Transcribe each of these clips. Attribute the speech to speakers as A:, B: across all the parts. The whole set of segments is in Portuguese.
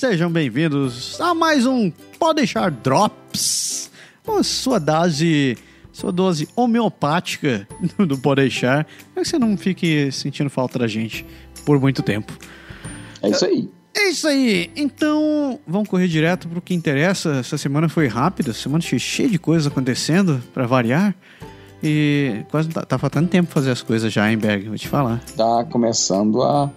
A: sejam bem-vindos a mais um Pode deixar Drops, a sua dose, sua dose homeopática do Pode deixar, para que você não fique sentindo falta da gente por muito tempo.
B: É isso aí.
A: É isso aí. Então, vamos correr direto pro que interessa. Essa semana foi rápida, semana cheia de coisas acontecendo, para variar. E quase tá, tá faltando tempo fazer as coisas já, hein, Berg? Vou te falar.
B: Tá começando a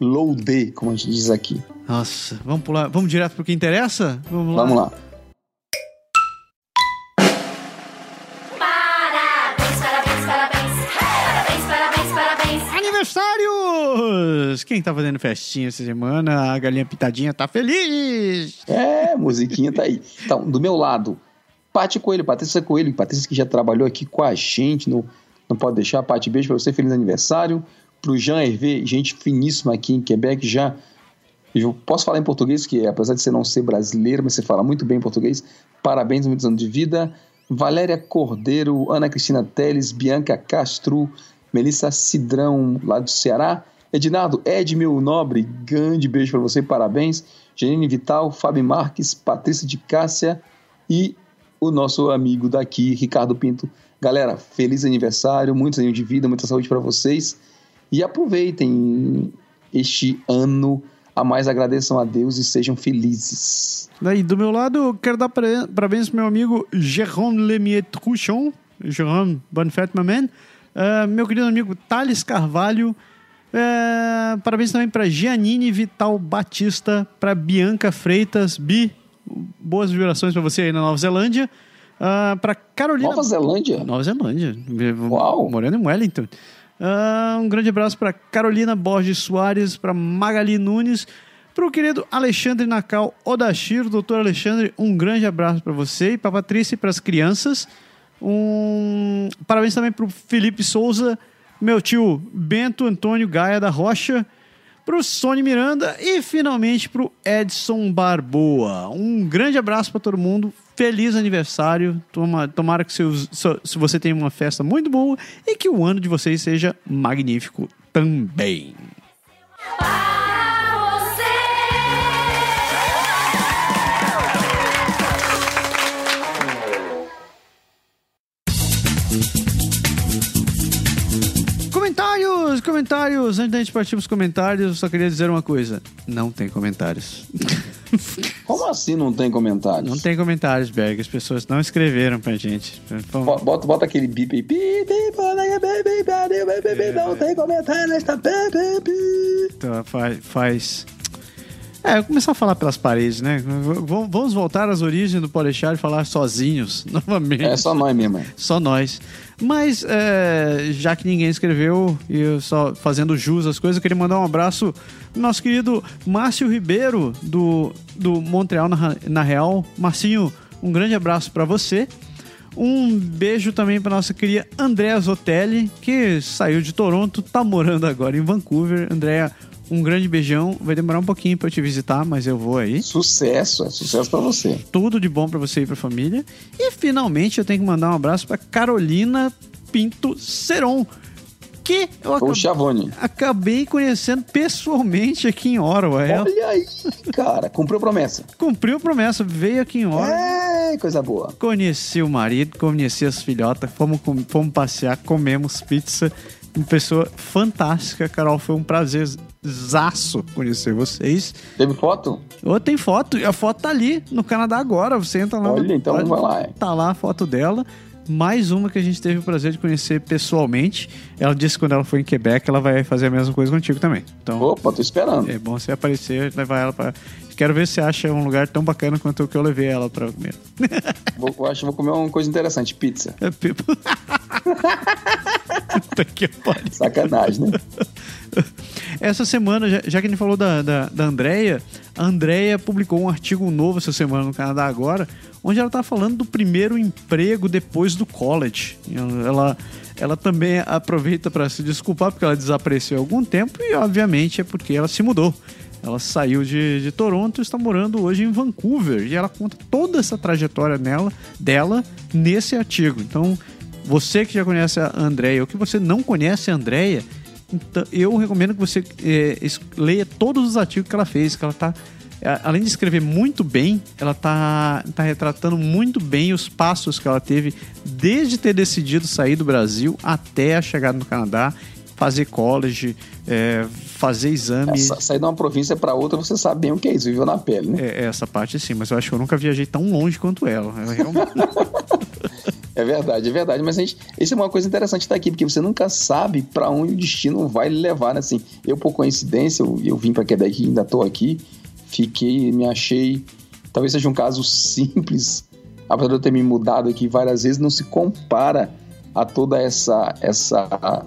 B: loader, como a gente diz aqui.
A: Nossa, vamos pular, vamos direto pro que interessa? Vamos lá.
B: Vamos lá.
C: Parabéns, parabéns, parabéns. Parabéns, parabéns, parabéns.
A: Aniversários! Quem tá fazendo festinha essa semana? A galinha pitadinha tá feliz!
B: É, musiquinha tá aí. Então, do meu lado, Paty Coelho, Patrícia Coelho, Patrícia que já trabalhou aqui com a gente, no, não pode deixar. Paty, beijo pra você, feliz aniversário. Pro Jean Hervé, gente finíssima aqui em Quebec, já. Eu posso falar em português, que apesar de você não ser brasileiro, mas você fala muito bem português. Parabéns, muitos anos de vida. Valéria Cordeiro, Ana Cristina Teles, Bianca Castro, Melissa Cidrão, lá do Ceará. Edinardo Edmil Nobre, grande beijo para você, parabéns. Janine Vital, Fábio Marques, Patrícia de Cássia e o nosso amigo daqui, Ricardo Pinto. Galera, feliz aniversário, muitos anos de vida, muita saúde para vocês. E aproveitem este ano a mais, agradeçam a Deus e sejam felizes.
A: Daí, do meu lado, quero dar para- parabéns pro meu amigo Jérôme Lemier Truchon. Jérôme, bonne fête, my man. Ah, meu querido amigo Thales Carvalho. Ah, parabéns também para Giannini Vital Batista, para Bianca Freitas. Bi, boas vibrações para você aí na Nova Zelândia. Ah, para Carolina.
B: Nova Zelândia?
A: Nova Zelândia.
B: Uau.
A: Morando em Wellington. Ah, um grande abraço para Carolina Borges Soares, para Magali Nunes, para o querido Alexandre Nacal Odashiro, doutor Alexandre, um grande abraço para você e para Patrícia e para as crianças. Um parabéns também para o Felipe Souza, meu tio Bento Antônio Gaia da Rocha, para o Sônia Miranda e finalmente para o Edson Barboa. Um grande abraço para todo mundo. Feliz aniversário. Toma- tomara que seus, se você tenha uma festa muito boa e que o ano de vocês seja magnífico também. Comentários, comentários. Antes da gente partir para os comentários, eu só queria dizer uma coisa: não tem comentários.
B: Como assim não tem comentários?
A: Não tem comentários, Berg. As pessoas não escreveram pra gente.
B: Bo- Bota, bota aquele bip aí. Não tem comentário nesta. bip, bip, bip.
A: Então, faz, faz. É, começar a falar pelas paredes, né? V- Vamos voltar às origens do Podeixar e falar sozinhos, novamente.
B: É só nós mesmo. é.
A: Só nós. Mas, é, já que ninguém escreveu, e eu só fazendo jus às coisas, eu queria mandar um abraço pro nosso querido Márcio Ribeiro, do, do Montreal na, na Real. Marcinho, um grande abraço para você. Um beijo também para nossa querida Andréa Zotelli, que saiu de Toronto, tá morando agora em Vancouver. Andréa, um grande beijão. Vai demorar um pouquinho para eu te visitar, mas eu vou aí.
B: Sucesso, é sucesso pra você.
A: Tudo de bom pra você e pra família. E finalmente eu tenho que mandar um abraço pra Carolina Pinto Seron, que eu acabei, acabei conhecendo pessoalmente aqui em Ottawa. Ela
B: Olha aí, cara. Cumpriu a promessa.
A: cumpriu a promessa, veio aqui em Ottawa.
B: É, coisa boa.
A: Conheci o marido, conheci as filhotas, fomos, fomos passear, comemos pizza. Uma pessoa fantástica, Carol. Foi um prazerzaço conhecer vocês.
B: Teve foto?
A: Ô, tem foto, a foto tá ali no Canadá agora. Você entra lá.
B: Olha, então vai lá.
A: Tá lá a foto dela. Mais uma que a gente teve o prazer de conhecer pessoalmente. Ela disse que quando ela for em Quebec, ela vai fazer a mesma coisa contigo também. Então,
B: Opa, tô esperando.
A: é bom você aparecer, levar ela pra. Quero ver se você acha um lugar tão bacana quanto o que eu levei ela pra comer.
B: Vou, eu acho que vou comer uma coisa interessante, pizza.
A: É pipo. Puta que pariu.
B: Sacanagem, né?
A: Essa semana, já, já que a gente falou da, da, da Andrea, a Andrea publicou um artigo novo essa semana no Canadá agora, onde ela tá falando do primeiro emprego depois do college. Ela, ela também aproveita para se desculpar porque ela desapareceu há algum tempo e, obviamente, é porque ela se mudou. Ela saiu de, de Toronto e está morando hoje em Vancouver. E ela conta toda essa trajetória nela, dela nesse artigo. Então, você que já conhece a Andrea ou que você não conhece a Andrea, Então, eu recomendo que você é, leia todos os artigos que ela fez, que ela tá. é, Além de escrever muito bem, ela tá, tá retratando muito bem os passos que ela teve desde ter decidido sair do Brasil até a chegada no Canadá, fazer college, é, fazer exame.
B: Sa- Sair de uma província para outra, você sabe bem o que é isso, viveu na pele, né?
A: É, essa parte sim, mas eu acho que eu nunca viajei tão longe quanto ela. Eu realmente-
B: É verdade, é verdade. Mas a gente, isso é uma coisa interessante estar aqui, porque você nunca sabe para onde o destino vai levar, né? Assim, eu, por coincidência, eu, eu vim para Quebec e ainda estou aqui, fiquei, me achei. Talvez seja um caso simples, apesar de eu ter me mudado aqui várias vezes, não se compara a toda essa, essa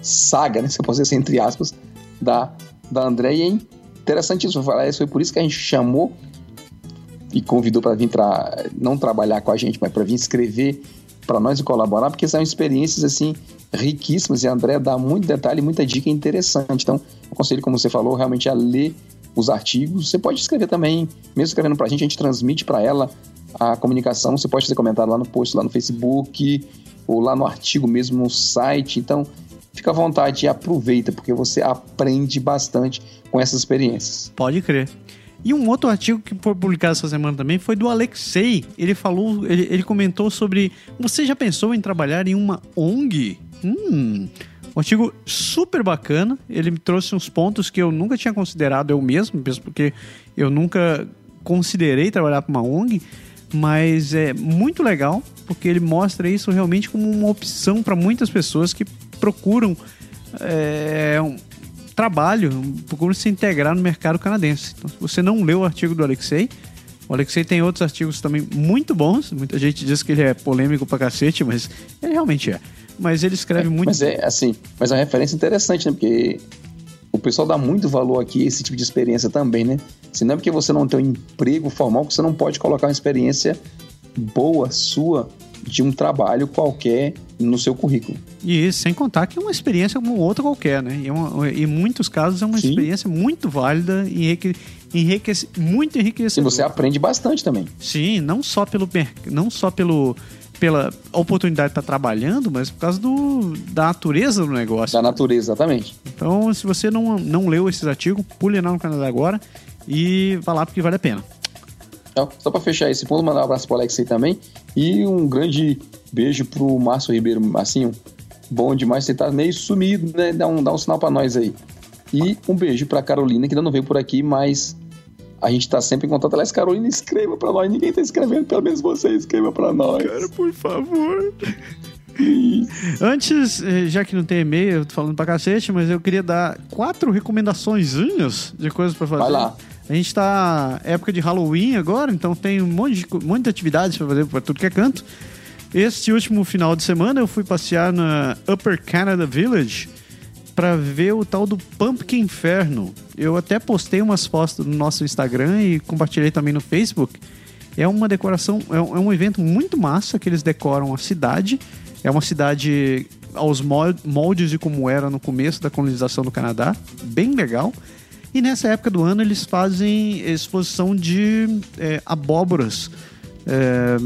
B: saga, né? Se eu posso dizer assim, entre aspas, da, da André. E é interessante isso, falar isso, foi por isso que a gente chamou e convidou para vir tra não trabalhar com a gente, mas para vir escrever para nós e colaborar, porque são experiências assim riquíssimas e a André dá muito detalhe, muita dica interessante. Então, aconselho, como você falou, realmente a ler os artigos. Você pode escrever também, mesmo escrevendo para a gente, a gente transmite para ela a comunicação. Você pode fazer comentário lá no post, lá no Facebook, ou lá no artigo mesmo no site. Então, fica à vontade e aproveita, porque você aprende bastante com essas experiências.
A: Pode crer. E um outro artigo que foi publicado essa semana também foi do Alexei. Ele falou, ele, ele comentou sobre. Você já pensou em trabalhar em uma ONG? Hum. Um artigo super bacana. Ele me trouxe uns pontos que eu nunca tinha considerado eu mesmo, mesmo porque eu nunca considerei trabalhar para uma ONG. Mas é muito legal, porque ele mostra isso realmente como uma opção para muitas pessoas que procuram é, um trabalho, procuram se integrar no mercado canadense. Então, se você não leu o artigo do Alexei, o Alexei tem outros artigos também muito bons. Muita gente diz que ele é polêmico pra cacete, mas ele realmente é. Mas ele escreve muito.
B: Mas é assim, mas é uma referência interessante, né? Porque o pessoal dá muito valor aqui a esse tipo de experiência também, né? Se não é porque você não tem um emprego formal, que você não pode colocar uma experiência boa sua de um trabalho qualquer no seu currículo.
A: E isso, sem contar que é uma experiência como outra qualquer, né? E é uma- em muitos casos é uma
B: Sim.
A: experiência muito válida e enrique, enriquece, muito
B: E
A: enriquecedora.
B: você aprende bastante também.
A: Sim, não só pelo não só pelo pela oportunidade de estar trabalhando, mas por causa do, da natureza do negócio.
B: Da natureza, exatamente.
A: Então, se você não, não leu esses artigos, pule lá no Canadá agora e vá lá porque vale a pena.
B: Então, só para fechar esse ponto, mandar um abraço pro Alex aí também. E um grande beijo pro Márcio Ribeiro, Marcinho. Bom demais, você tá meio sumido, né? Dá um, dá um sinal para nós aí. E um beijo pra Carolina, que ainda não veio por aqui, mas a gente tá sempre em contato. Aliás, Carolina, escreva pra nós. Ninguém tá escrevendo, pelo menos você escreva pra nós.
A: por favor. Antes, eh, já que não tem e-mail, eu tô falando pra cacete, mas eu queria dar quatro recomendaçõezinhas de coisas pra fazer.
B: Vai lá.
A: A gente tá época de Halloween agora, então tem um monte de, monte de atividades pra fazer pra tudo que é canto. Este último final de semana eu fui passear na Upper Canada Village pra ver o tal do Pumpkin Inferno. Eu até postei umas fotos no nosso Instagram e compartilhei também no Facebook. É uma decoração, é um, é um evento muito massa que eles decoram a cidade. É uma cidade aos mol- moldes de como era no começo da colonização do Canadá. Bem legal. E nessa época do ano eles fazem exposição de é, abóboras. é,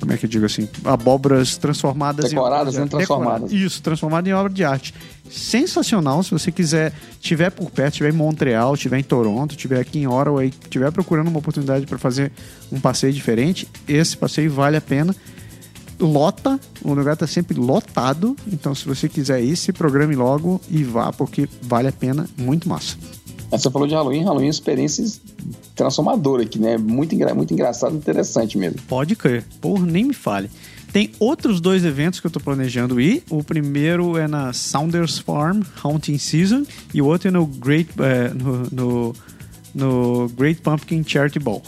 A: como é que eu digo assim? Abóboras transformadas
B: Decoradas,
A: em
B: né?
A: obras de-
B: Transformadas.
A: Isso, transformado em obra de arte. Sensacional, se você quiser, tiver por perto, tiver em Montreal, tiver em Toronto, tiver aqui em Ottawa tiver procurando uma oportunidade para fazer um passeio diferente, esse passeio vale a pena. Lota, o lugar está sempre lotado, então se você quiser ir, se programe logo e vá, porque vale a pena, muito massa.
B: Você falou de Halloween, Halloween é uma experiência transformadora aqui, né? Muito, engra muito engraçado interessante mesmo.
A: Pode crer. Porra, nem me fale. Tem outros dois eventos que eu tô planejando ir. O primeiro é na Saunders Farm Haunting Season e o outro é no Great, eh, no, no, no Great Pumpkin Charity Ball.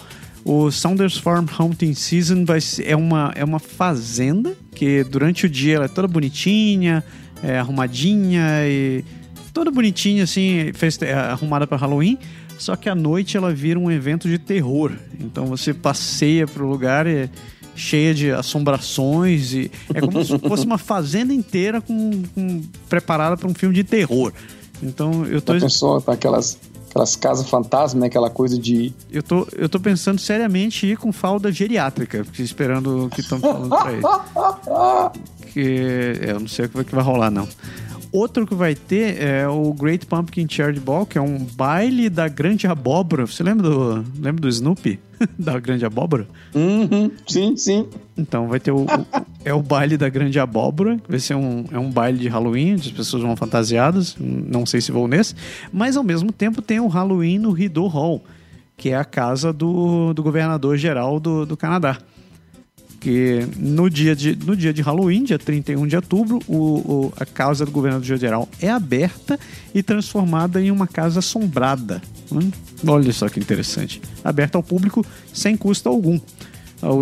A: O Saunders Farm Haunting Season vai ser, é, uma, é uma fazenda que durante o dia ela é toda bonitinha, é, arrumadinha e toda bonitinha assim, feste- é, arrumada para Halloween. Só que à noite ela vira um evento de terror. Então você passeia pro lugar e cheia de assombrações e é como se fosse uma fazenda inteira com, com- preparada para um filme de terror. Então eu tô
B: pensou tá aquelas, aquelas casas fantasma, né? Aquela coisa de.
A: eu tô eu tô pensando seriamente em ir com falda geriátrica, esperando o que estão falando pra ele. Que é, eu não sei o que vai rolar não. Outro que vai ter é o Great Pumpkin Charity Ball, que é um baile da grande abóbora. Você lembra do, lembra do Snoopy? da grande abóbora?
B: Uhum, sim, sim.
A: Então vai ter o, o- é o baile da grande abóbora, vai ser um, é um baile de Halloween, onde as pessoas vão fantasiadas, não sei se vou nesse, mas ao mesmo tempo tem o Halloween no Rideau Hall, que é a casa do, do governador geral do, do Canadá. Que no dia, de, no dia de Halloween, dia 31 de outubro, o, o- a casa do governador geral é aberta e transformada em uma casa assombrada. Hum, Olha só que interessante. Aberta ao público sem custo algum.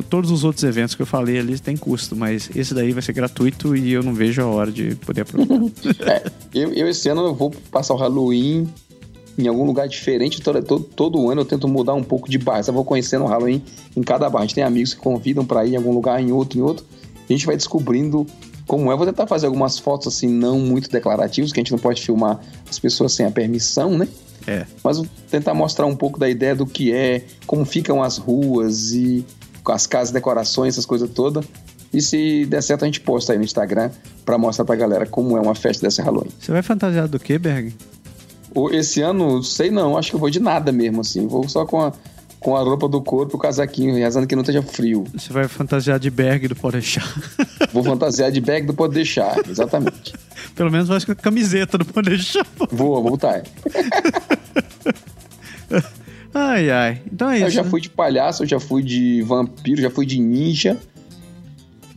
A: Todos os outros eventos que eu falei ali têm custo, mas esse daí vai ser gratuito e eu não vejo a hora de poder aproveitar.
B: É, eu, eu esse ano eu vou passar o Halloween em algum lugar diferente. Todo, todo, todo ano eu tento mudar um pouco de bar. Eu vou conhecendo o Halloween em cada bar. A gente tem amigos que convidam pra ir em algum lugar, em outro, em outro. A gente vai descobrindo como é. Vou tentar fazer algumas fotos assim, não muito declarativas, que a gente não pode filmar as pessoas sem a permissão, né?
A: É.
B: Mas vou tentar mostrar um pouco da ideia do que é, como ficam as ruas e as casas, decorações, essas coisas todas. E se der certo, a gente posta aí no Instagram pra mostrar pra galera como é uma festa dessa Halloween.
A: Você vai fantasiado do quê, Berg?
B: Esse ano, sei não, acho que eu vou de nada mesmo, assim. Vou só com a, com a roupa do corpo e o casaquinho, rezando que não esteja frio.
A: Você vai fantasiar de Berg do Podeixar.
B: Vou fantasiar de bag do Pode Deixar, exatamente.
A: Pelo menos vai com a camiseta do Podeixar.
B: Vou, vou voltar.
A: Ai, ai. Então é isso.
B: Eu já
A: né?
B: fui de palhaço, eu já fui de vampiro, já fui de ninja.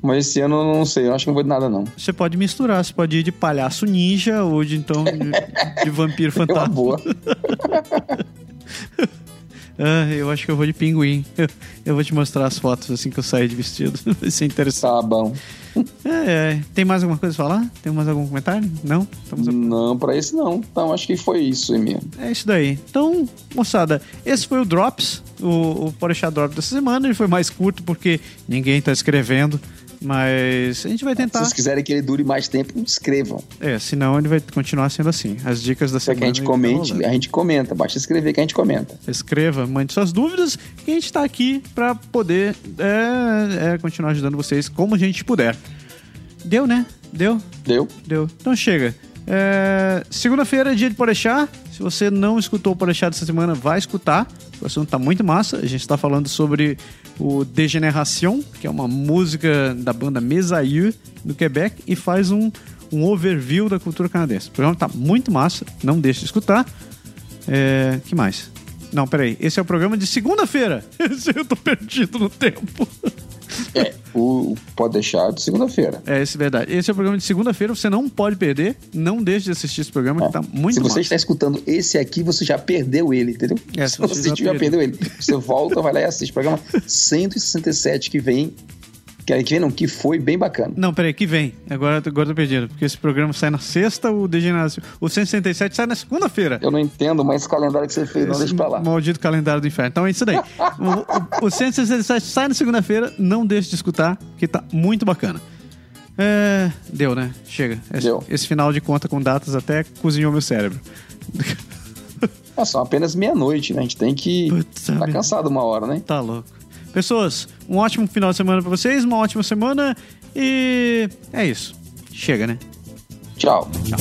B: Mas esse ano eu não sei, eu acho que não vou de nada, não.
A: Você pode misturar, você pode ir de palhaço ninja ou de então de, de vampiro
B: É uma
A: fantasma.
B: boa.
A: Ah, eu acho que eu vou de pinguim. Eu, eu vou te mostrar as fotos assim que eu sair de vestido. Vai ser interessante.
B: Tá bom.
A: É, é. Tem mais alguma coisa a falar? Tem mais algum comentário? Não? Estamos
B: Não, pra esse não. Então acho que foi isso aí mesmo.
A: É isso daí. Então, moçada, esse foi o Drops, o, o Porechá Drop dessa semana. Ele foi mais curto porque ninguém tá escrevendo. Mas a gente vai
B: Se
A: tentar.
B: vocês quiserem que ele dure mais tempo, escrevam.
A: É, senão ele vai continuar sendo assim. As dicas da semana.
B: que a gente
A: tá
B: comente, a gente comenta. Basta escrever que a gente comenta.
A: Escreva, mande suas dúvidas que a gente está aqui para poder é, é, continuar ajudando vocês como a gente puder. Deu, né? Deu?
B: Deu?
A: Deu. Então chega. É, Segunda-feira dia de Porechá. Se você não escutou o Porechá dessa semana, vai escutar. O assunto tá muito massa. A gente está falando sobre o Degeneration, que é uma música da banda Mesaïr, do Quebec, e faz um, um overview da cultura canadense. O programa tá muito massa. Não deixe de escutar. É, que mais? Não, peraí. Esse é o programa de segunda-feira. Eu tô perdido no tempo.
B: É, o, o Pode Deixar de segunda-feira.
A: É, isso é verdade. Esse é o programa de segunda-feira, você não pode perder. Não deixe de assistir esse programa, que tá muito
B: Se você
A: massa.
B: está escutando esse aqui, você já perdeu ele, entendeu?
A: É,
B: se
A: você
B: você
A: já
B: já
A: perdeu.
B: ele. Você volta, vai lá e assiste. Programa 167 que vem. Que que vem não, que foi bem bacana.
A: Não, peraí, que vem. Agora, agora eu tô perdido. Porque esse programa sai na sexta, o Degeneração. O 167 sai na segunda-feira.
B: Eu não entendo, mas esse calendário que você fez, não
A: Esse
B: deixa pra lá.
A: Maldito calendário do inferno. Então é isso daí. o, o, o 167 sai na segunda-feira. Não deixe de escutar, que tá muito bacana. É, deu, né? Chega. Esse,
B: Deu.
A: esse final de conta com datas até cozinhou meu cérebro.
B: É só apenas meia-noite, né? A gente tem que
A: Putz,
B: tá cansado uma hora, né?
A: Tá louco. Pessoas, um ótimo final de semana pra vocês, uma ótima semana e é isso. Chega, né?
B: Tchau.
A: Tchau.